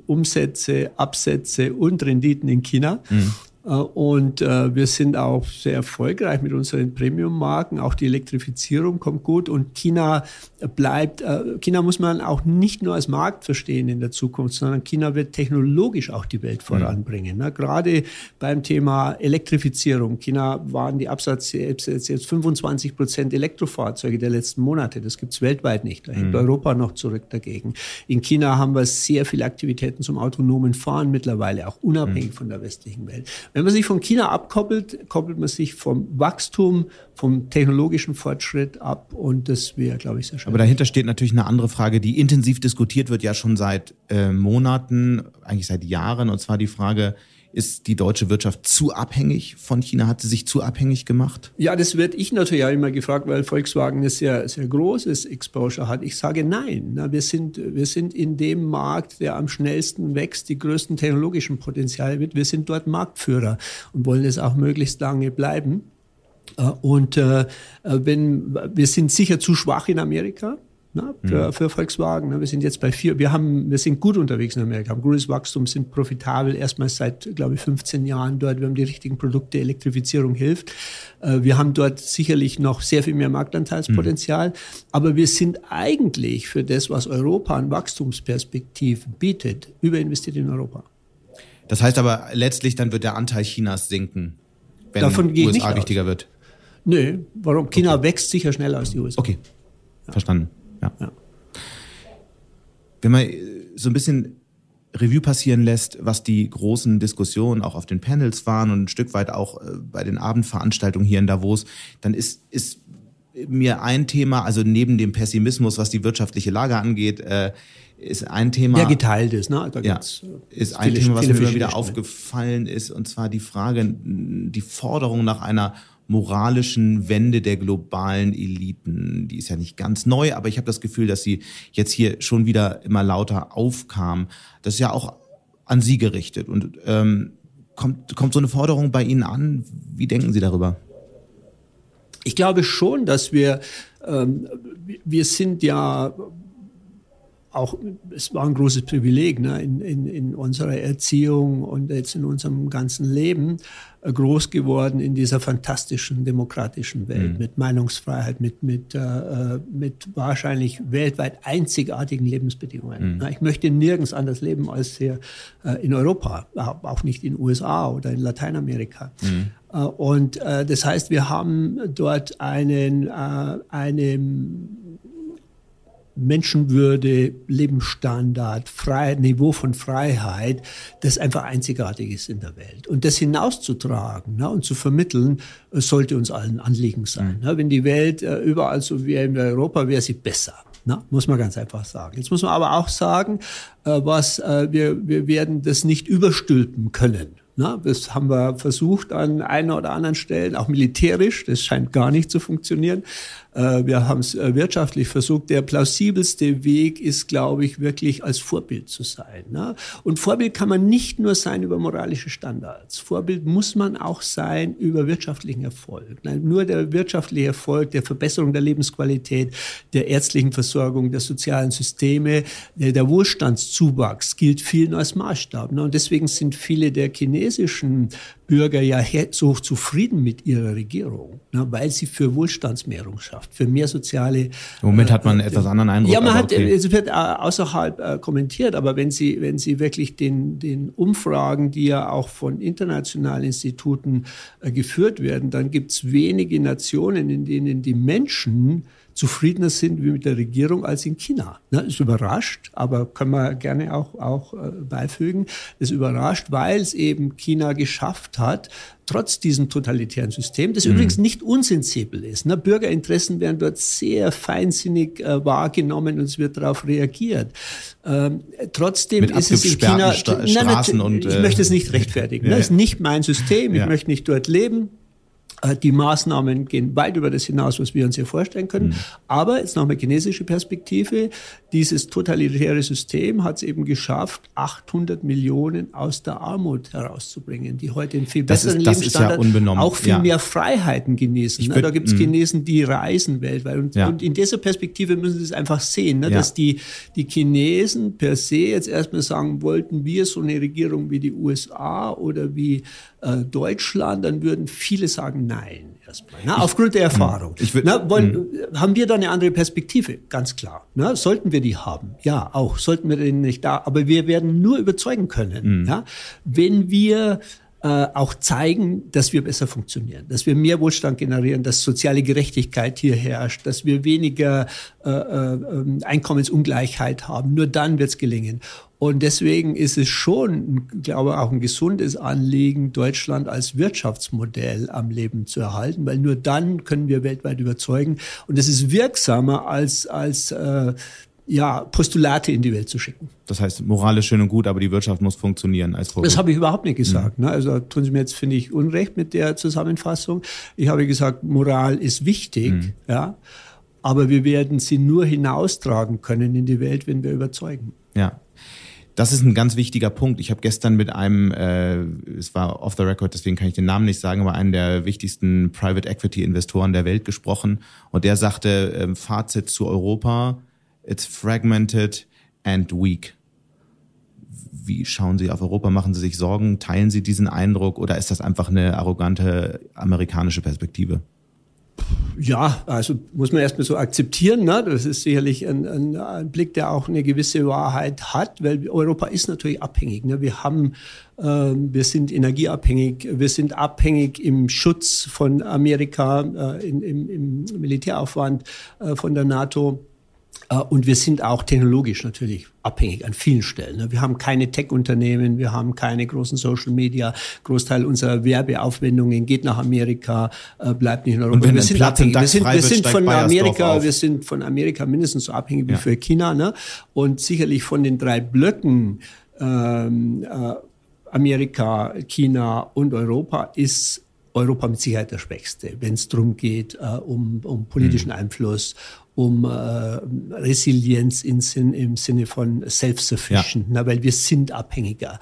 Umsätze, Absätze und Renditen in China. Mhm. Äh, und äh, wir sind auch sehr erfolgreich mit unseren Premium-Marken. Auch die Elektrifizierung kommt gut. Und China bleibt, äh, China muss man auch nicht nur als Markt verstehen in der Zukunft, sondern China wird technologisch auch die Welt mhm. voranbringen. Mhm. Gerade beim Thema Elektrifizierung. China waren die Absatz jetzt, jetzt 25 Prozent Elektrofahrzeuge der letzten Monate. Das gibt's weltweit nicht. Da hängt mhm. Europa noch zurück dagegen. In China haben wir sehr viele Aktivitäten zum autonomen Fahren mittlerweile, auch unabhängig mhm. von der westlichen Welt. Wenn man sich von China abkoppelt, koppelt man sich vom Wachstum, vom technologischen Fortschritt ab und das wäre, glaube ich, sehr schön. Aber dahinter steht natürlich eine andere Frage, die intensiv diskutiert wird ja schon seit äh, Monaten, eigentlich seit Jahren, und zwar die Frage, ist die deutsche Wirtschaft zu abhängig von China? Hat sie sich zu abhängig gemacht? Ja, das werde ich natürlich auch immer gefragt, weil Volkswagen ein sehr, sehr großes Exposure hat. Ich sage nein. wir, sind, wir sind in dem Markt, der am schnellsten wächst, die größten technologischen Potenziale mit. Wir sind dort Marktführer und wollen es auch möglichst lange bleiben. Äh, und äh, wenn, wir sind sicher zu schwach in Amerika na, für, mhm. für Volkswagen. Wir sind jetzt bei vier, wir haben, wir sind gut unterwegs in Amerika, haben gutes Wachstum, sind profitabel, erstmals seit, glaube ich, 15 Jahren dort. Wir haben die richtigen Produkte, Elektrifizierung hilft. Äh, wir haben dort sicherlich noch sehr viel mehr Marktanteilspotenzial, mhm. aber wir sind eigentlich für das, was Europa an Wachstumsperspektiven bietet, überinvestiert in Europa. Das heißt aber letztlich dann wird der Anteil Chinas sinken, wenn Davon USA wichtiger wird. Nö, warum? China okay. wächst sicher schneller als die USA. Okay, verstanden. Ja. ja. Wenn man äh, so ein bisschen Revue passieren lässt, was die großen Diskussionen auch auf den Panels waren und ein Stück weit auch äh, bei den Abendveranstaltungen hier in Davos, dann ist, ist mir ein Thema, also neben dem Pessimismus, was die wirtschaftliche Lage angeht, äh, ist ein Thema. Ja, geteilt ist, ne? Da ja, ist ein Thema, was mir immer wieder aufgefallen ist, und zwar die Frage, die Forderung nach einer moralischen Wende der globalen Eliten. Die ist ja nicht ganz neu, aber ich habe das Gefühl, dass sie jetzt hier schon wieder immer lauter aufkam. Das ist ja auch an Sie gerichtet. Und ähm, kommt, kommt so eine Forderung bei Ihnen an? Wie denken Sie darüber? Ich glaube schon, dass wir, ähm, wir sind ja auch, es war ein großes Privileg ne, in, in, in unserer Erziehung und jetzt in unserem ganzen Leben äh, groß geworden in dieser fantastischen demokratischen Welt mhm. mit Meinungsfreiheit, mit, mit, äh, äh mit wahrscheinlich weltweit einzigartigen Lebensbedingungen. Mhm. Ich möchte nirgends anders leben als hier äh, in Europa, auch nicht in den USA oder in Lateinamerika. Mhm. Äh, und äh, das heißt, wir haben dort einen, einen Menschenwürde, Lebensstandard, Freiheit, Niveau von Freiheit, das einfach einzigartig ist in der Welt. Und das hinauszutragen ne, und zu vermitteln, äh, sollte uns allen Anliegen sein. Mhm. Ne, wenn die Welt äh, überall so wie in Europa wäre, sie besser. Na, ne, muss man ganz einfach sagen. Jetzt muss man aber auch sagen, äh, was wir, wir werden das nicht überstülpen können. Na, das haben wir versucht an einer oder anderen Stellen, auch militärisch. Das scheint gar nicht zu funktionieren. Äh, wir haben es äh, wirtschaftlich versucht. Der plausibelste Weg ist, glaube ich, wirklich als Vorbild zu sein. Ne? Und Vorbild kann man nicht nur sein über moralische Standards. Vorbild muss man auch sein über wirtschaftlichen Erfolg. Nur der wirtschaftliche Erfolg, der Verbesserung der Lebensqualität, der ärztlichen Versorgung, der sozialen Systeme, der Wohlstandszuwachs gilt vielen als Maßstab. Ne? Und deswegen sind viele der chinesischen Bürger ja so zufrieden mit ihrer Regierung, ne, weil sie für Wohlstandsmehrung schafft, für mehr soziale. Im Moment hat man äh, etwas anderen Eindruck. Ja, man hat, okay. es wird äh, außerhalb äh, kommentiert, aber wenn Sie, wenn Sie wirklich den, den Umfragen, die ja auch von internationalen Instituten äh, geführt werden, dann gibt es wenige Nationen, in denen die Menschen zufriedener sind wie mit der Regierung als in China. Ne, ist überrascht, aber können wir gerne auch, auch äh, beifügen. Ist überrascht, weil es eben China geschafft hat, trotz diesem totalitären System, das mhm. übrigens nicht unsensibel ist. Ne? Bürgerinteressen werden dort sehr feinsinnig äh, wahrgenommen und es wird darauf reagiert. Ähm, trotzdem Mit ist es in China. Sta Straßen na, und, ich möchte es nicht rechtfertigen. Ja, ne? Das ist nicht mein System. Ich ja. möchte nicht dort leben. Äh, die Maßnahmen gehen weit über das hinaus, was wir uns hier vorstellen können. Mhm. Aber jetzt nochmal chinesische Perspektive. Dieses totalitäre System hat es eben geschafft, 800 Millionen aus der Armut herauszubringen, die heute einen viel besseren ist, Lebensstandard, ja auch viel ja. mehr Freiheiten genießen. Ne? Da gibt es mhm. Chinesen, die reisen weltweit. Und, ja. und, in dieser Perspektive müssen Sie es einfach sehen, ne? dass die, die Chinesen per se jetzt erstmal sagen, wollten wir so eine Regierung wie die USA oder wie äh, Deutschland, dann würden viele sagen, nein, erstmal. Na, aufgrund der Erfahrung. Ich würd, Na, wollen, mh. haben wir da eine andere Perspektive? Ganz klar. Na, sollten wir die haben? Ja, auch. Sollten wir den nicht da? Aber wir werden nur überzeugen können, mhm. ja, wenn wir äh, auch zeigen, dass wir besser funktionieren, dass wir mehr Wohlstand generieren, dass soziale Gerechtigkeit hier herrscht, dass wir weniger äh, äh, ähm, Einkommensungleichheit haben. Nur dann wird es gelingen. Und deswegen ist es schon, glaube ich, auch ein gesundes Anliegen, Deutschland als Wirtschaftsmodell am Leben zu erhalten, weil nur dann können wir weltweit überzeugen. Und es ist wirksamer als, als äh, ja, Postulate in die Welt zu schicken. Das heißt, moralisch schön und gut, aber die Wirtschaft muss funktionieren als Vorbild. Das habe ich überhaupt nicht gesagt. Mhm. Ne? Also tun Sie mir jetzt, finde ich, Unrecht mit der Zusammenfassung. Ich habe gesagt, Moral ist wichtig, mhm. ja, aber wir werden sie nur hinaustragen können in die Welt, wenn wir überzeugen. Ja. Das ist ein ganz wichtiger Punkt. Ich habe gestern mit einem, äh, es war off the record, deswegen kann ich den Namen nicht sagen, aber einen der wichtigsten Private Equity Investoren der Welt gesprochen und der sagte, äh, Fazit zu Europa, it's fragmented and weak. Wie schauen Sie auf Europa? Machen Sie sich Sorgen? Teilen Sie diesen Eindruck oder ist das einfach eine arrogante amerikanische Perspektive? Ja, also muss man erstmal so akzeptieren. Ne? Das ist sicherlich ein, ein, ein, Blick, der auch eine gewisse Wahrheit hat, weil Europa ist natürlich abhängig. Ne? Wir haben, äh, wir sind energieabhängig, wir sind abhängig im Schutz von Amerika, äh, in, im, im Militäraufwand äh, von der NATO. Äh, und wir sind auch technologisch natürlich abhängig an vielen Stellen. Ne? Wir haben keine Tech-Unternehmen, wir haben keine großen Social Media. Großteil unserer Werbeaufwendungen geht nach Amerika, äh, bleibt nicht in Europa. Und wir sind abhängig. Wir sind, wir sind von Amerika, wir sind von Amerika mindestens so abhängig wie ja. für China. Ne? Und sicherlich von den drei Blöcken ähm, äh, Amerika, China und Europa ist Europa mit Sicherheit der Schwächste, wenn es darum geht, äh, um, um politischen mhm. Einfluss, um äh, Resilienz in Sinn, im Sinne von self-sufficient, ja. weil wir sind abhängiger.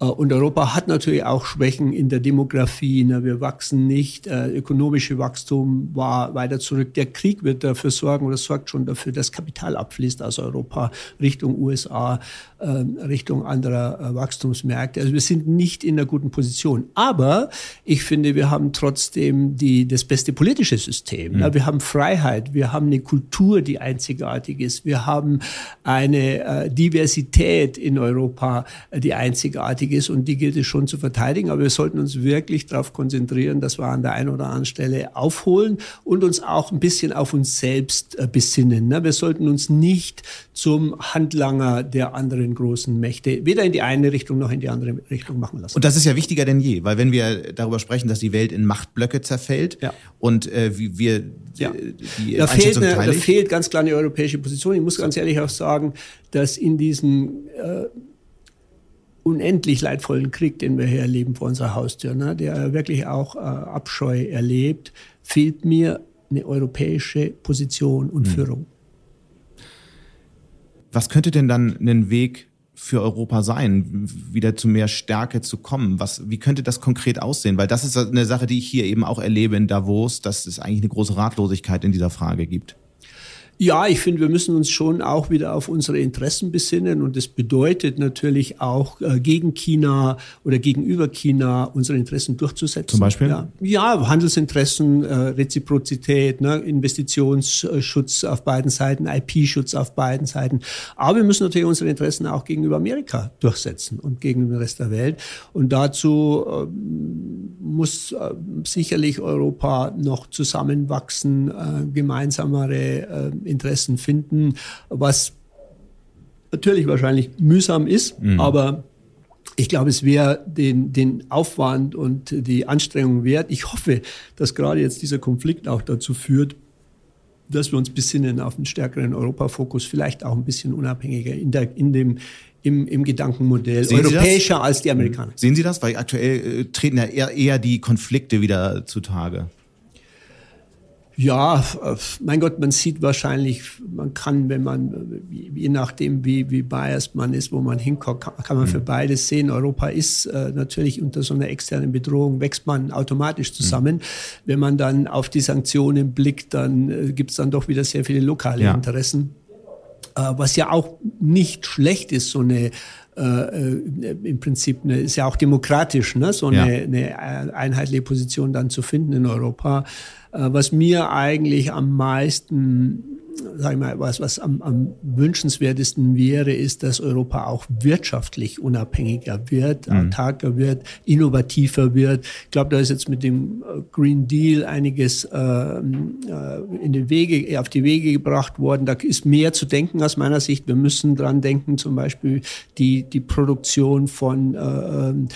Äh, und Europa hat natürlich auch Schwächen in der Demografie. Ne? Wir wachsen nicht. Äh, ökonomische Wachstum war weiter zurück. Der Krieg wird dafür sorgen oder sorgt schon dafür, dass Kapital abfließt aus Europa Richtung USA, Richtung anderer äh, Wachstumsmärkte. Also wir sind nicht in einer guten Position. Aber ich finde, wir haben trotzdem die, das beste politische System. Mhm. Wir haben Freiheit. Wir haben eine Kultur, die einzigartig ist. Wir haben eine Diversität in Europa, die einzigartig ist und die gilt es schon zu verteidigen. Aber wir sollten uns wirklich darauf konzentrieren, dass wir an der einen oder anderen Stelle aufholen und uns auch ein bisschen auf uns selbst äh, besinnen. Ne? Wir sollten uns nicht zum Handlanger der anderen großen Mächte weder in die eine Richtung noch in die andere Richtung machen lassen. Und das ist ja wichtiger denn je, weil wenn wir darüber sprechen, dass die Welt in Machtblöcke zerfällt ja. und äh, wie wir ja. die da fehlt, eine, da fehlt ganz klar eine europäische Position. Ich muss ganz ehrlich auch sagen, dass in diesem äh, unendlich leidvollen Krieg, den wir hier erleben vor unserer Haustür, ne, der wirklich auch äh, Abscheu erlebt, fehlt mir eine europäische Position und mhm. Führung. Was könnte denn dann ein Weg für Europa sein, wieder zu mehr Stärke zu kommen? Was, wie könnte das konkret aussehen? Weil das ist eine Sache, die ich hier eben auch erlebe in Davos, dass es eigentlich eine große Ratlosigkeit in dieser Frage gibt. Ja, ich finde, wir müssen uns schon auch wieder auf unsere Interessen besinnen und das bedeutet natürlich auch äh, gegen China oder gegenüber China unsere Interessen durchzusetzen. Zum Beispiel? Ja, ja Handelsinteressen, äh, Reziprozität, ne, Investitionsschutz auf beiden Seiten, IP-Schutz auf beiden Seiten. Aber wir müssen natürlich unsere Interessen auch gegenüber Amerika durchsetzen und gegenüber dem Rest der Welt. Und dazu äh, muss sicherlich Europa noch zusammenwachsen, äh, gemeinsamere äh, Interessen finden, was natürlich wahrscheinlich mühsam ist, mhm. aber ich glaube, es wäre den, den Aufwand und die Anstrengung wert. Ich hoffe, dass gerade jetzt dieser Konflikt auch dazu führt, dass wir uns besinnen auf einen stärkeren Europafokus, vielleicht auch ein bisschen unabhängiger in, der, in dem, im, im Gedankenmodell, Sehen europäischer als die Amerikaner. Sehen Sie das? Weil aktuell äh, treten ja eher, eher die Konflikte wieder zutage. Ja, mein Gott, man sieht wahrscheinlich, man kann, wenn man, je nachdem, wie, wie biased man ist, wo man hinkommt, kann, kann man für mhm. beides sehen. Europa ist äh, natürlich unter so einer externen Bedrohung, wächst man automatisch zusammen. Mhm. Wenn man dann auf die Sanktionen blickt, dann äh, gibt es dann doch wieder sehr viele lokale ja. Interessen. Äh, was ja auch nicht schlecht ist, so eine äh, äh, im Prinzip eine, ist ja auch demokratisch, ne? so eine, ja. eine einheitliche Position dann zu finden in Europa. Äh, was mir eigentlich am meisten sag ich mal, was, was am, am wünschenswertesten wäre, ist, dass Europa auch wirtschaftlich unabhängiger wird, mhm. autarker wird, innovativer wird. Ich glaube, da ist jetzt mit dem äh, Green Deal einiges äh, äh, in den Wege, auf die Wege gebracht worden. Da ist mehr zu denken aus meiner Sicht. Wir müssen dran denken, zum Beispiel die, die Produktion von äh, ähm,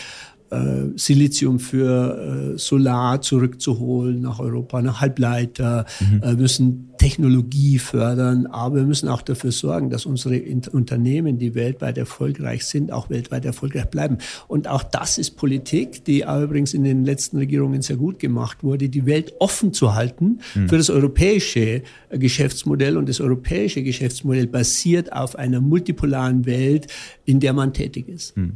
äh, Silizium für äh, Solar zurückzuholen nach Europa, nach Halbleiter, mhm. äh, müssen Technologie fördern, aber wir müssen auch dafür sorgen, dass unsere Unternehmen, die weltweit erfolgreich sind, auch weltweit erfolgreich bleiben. Und auch das ist Politik, die übrigens in den letzten Regierungen sehr gut gemacht wurde, die Welt offen zu halten mhm. für das europäische äh, Geschäftsmodell. Und das europäische Geschäftsmodell basiert auf einer multipolaren Welt, in der man tätig ist. Mhm.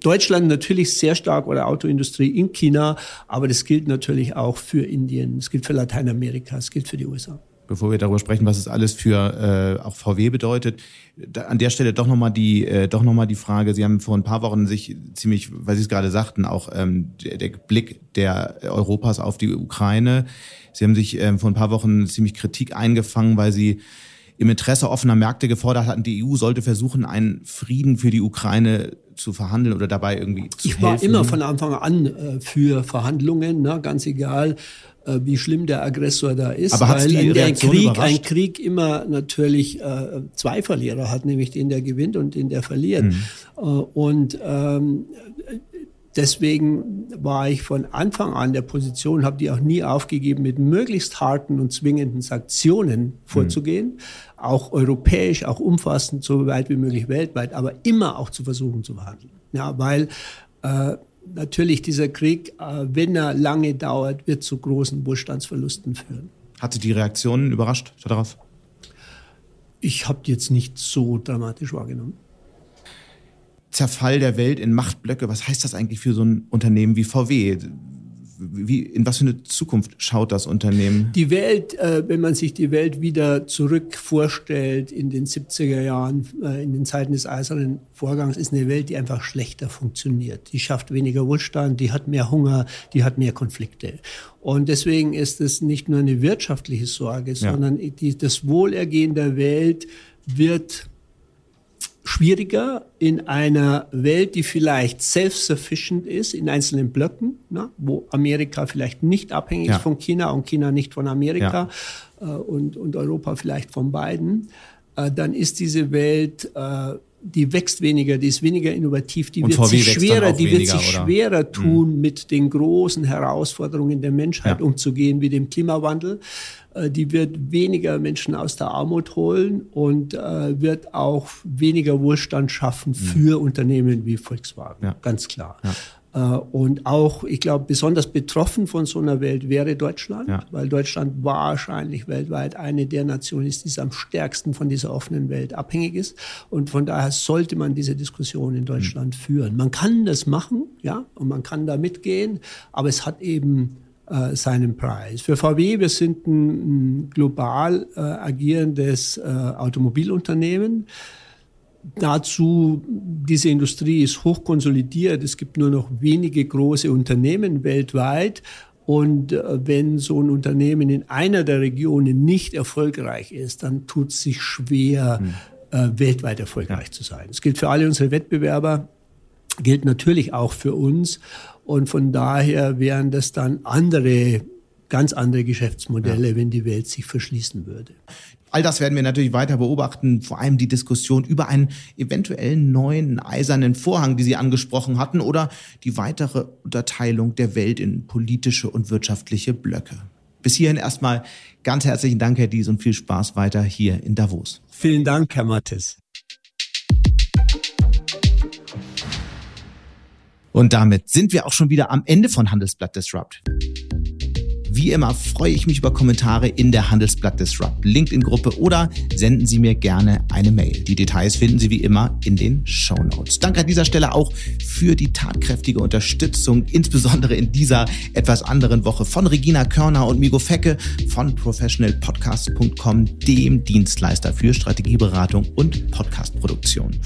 Deutschland natürlich sehr stark oder Autoindustrie in China, aber das gilt natürlich auch für Indien, es gilt für Lateinamerika, es gilt für die USA bevor wir darüber sprechen, was es alles für äh, auch VW bedeutet, da, an der Stelle doch nochmal die, äh, noch die Frage, Sie haben vor ein paar Wochen sich ziemlich, weil Sie es gerade sagten, auch ähm, der, der Blick der Europas auf die Ukraine. Sie haben sich ähm, vor ein paar Wochen ziemlich Kritik eingefangen, weil Sie im Interesse offener Märkte gefordert hatten, die EU sollte versuchen, einen Frieden für die Ukraine zu verhandeln oder dabei irgendwie zu Ich helfen. war immer von Anfang an äh, für Verhandlungen, ne, ganz egal, äh, wie schlimm der Aggressor da ist. Aber weil die der Krieg, ein Krieg immer natürlich äh, zwei Verlierer hat, nämlich den, der gewinnt und den, der verliert. Mhm. Äh, und ähm, deswegen war ich von Anfang an der Position, habe die auch nie aufgegeben, mit möglichst harten und zwingenden Sanktionen vorzugehen, mhm. Auch europäisch, auch umfassend, so weit wie möglich weltweit, aber immer auch zu versuchen zu verhandeln. Ja, weil äh, natürlich dieser Krieg, äh, wenn er lange dauert, wird zu großen Wohlstandsverlusten führen. Hat Sie die Reaktionen überrascht darauf? Ich habe die jetzt nicht so dramatisch wahrgenommen. Zerfall der Welt in Machtblöcke, was heißt das eigentlich für so ein Unternehmen wie VW? Wie, in was für eine Zukunft schaut das Unternehmen? Die Welt, äh, wenn man sich die Welt wieder zurück vorstellt in den 70er Jahren, äh, in den Zeiten des Eisernen Vorgangs, ist eine Welt, die einfach schlechter funktioniert. Die schafft weniger Wohlstand, die hat mehr Hunger, die hat mehr Konflikte. Und deswegen ist es nicht nur eine wirtschaftliche Sorge, ja. sondern die, das Wohlergehen der Welt wird schwieriger in einer Welt, die vielleicht self-sufficient ist in einzelnen Blöcken, ne, wo Amerika vielleicht nicht abhängig ja. ist von China und China nicht von Amerika ja. äh, und, und Europa vielleicht von beiden, äh, dann ist diese Welt äh, die wächst weniger, die ist weniger innovativ, die und wird VW sich schwerer, die weniger, wird sich schwerer oder? tun, mhm. mit den großen Herausforderungen der Menschheit ja. umzugehen, wie dem Klimawandel. Äh, die wird weniger Menschen aus der Armut holen und äh, wird auch weniger Wohlstand schaffen mhm. für mhm. Unternehmen wie Volkswagen, ja. ganz klar. Ja. Äh, und auch, ich glaube, besonders betroffen von so einer Welt wäre Deutschland, ja. weil Deutschland wahrscheinlich weltweit eine der Nationen ist, die am stärksten von dieser offenen Welt abhängig ist. Und von daher sollte man diese Diskussion in Deutschland mhm. führen. Man kann das machen, ja, und man kann da mitgehen, aber es hat eben äh, seinen Preis. Für VW, wir sind ein, ein global äh, agierendes äh, Automobilunternehmen. Dazu, diese Industrie ist hochkonsolidiert. Es gibt nur noch wenige große Unternehmen weltweit. Und äh, wenn so ein Unternehmen in einer der Regionen nicht erfolgreich ist, dann tut es sich schwer, hm. äh, weltweit erfolgreich zu sein. Das gilt für alle unsere Wettbewerber, gilt natürlich auch für uns. Und von daher wären das dann andere, ganz andere Geschäftsmodelle, ja. wenn die Welt sich verschließen würde. All das werden wir natürlich weiter beobachten, vor allem die Diskussion über einen eventuellen neuen eisernen Vorhang, die Sie angesprochen hatten, oder die weitere Unterteilung der Welt in politische und wirtschaftliche Blöcke. Bis hierhin erstmal ganz herzlichen Dank, Herr Dies, und viel Spaß weiter hier in Davos. Vielen Dank, Herr Mattes. Und damit sind wir auch schon wieder am Ende von Handelsblatt Disrupt. Wie immer freue ich mich über Kommentare in der Handelsblatt Disrupt LinkedIn-Gruppe oder senden Sie mir gerne eine Mail. Die Details finden Sie wie immer in den Show Notes. Danke an dieser Stelle auch für die tatkräftige Unterstützung, insbesondere in dieser etwas anderen Woche von Regina Körner und Migo Fecke von professionalpodcast.com, dem Dienstleister für Strategieberatung und Podcastproduktion.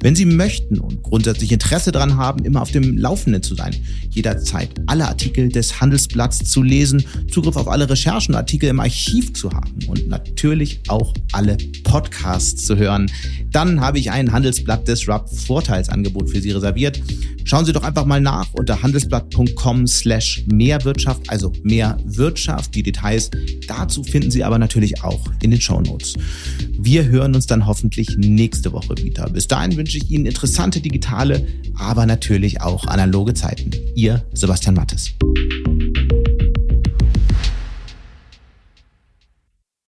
Wenn Sie möchten und grundsätzlich Interesse daran haben, immer auf dem Laufenden zu sein, jederzeit alle Artikel des Handelsblatts zu lesen, Zugriff auf alle Recherchen, Artikel im Archiv zu haben und natürlich auch alle Podcasts zu hören, dann habe ich ein Handelsblatt Disrupt Vorteilsangebot für Sie reserviert. Schauen Sie doch einfach mal nach unter handelsblatt.com slash Mehrwirtschaft, also mehr Wirtschaft. Die Details dazu finden Sie aber natürlich auch in den Show Notes. Wir hören uns dann hoffentlich nächste Woche wieder. Bis dahin wünsche ich Ihnen interessante digitale, aber natürlich auch analoge Zeiten. Ihr Sebastian Mattes.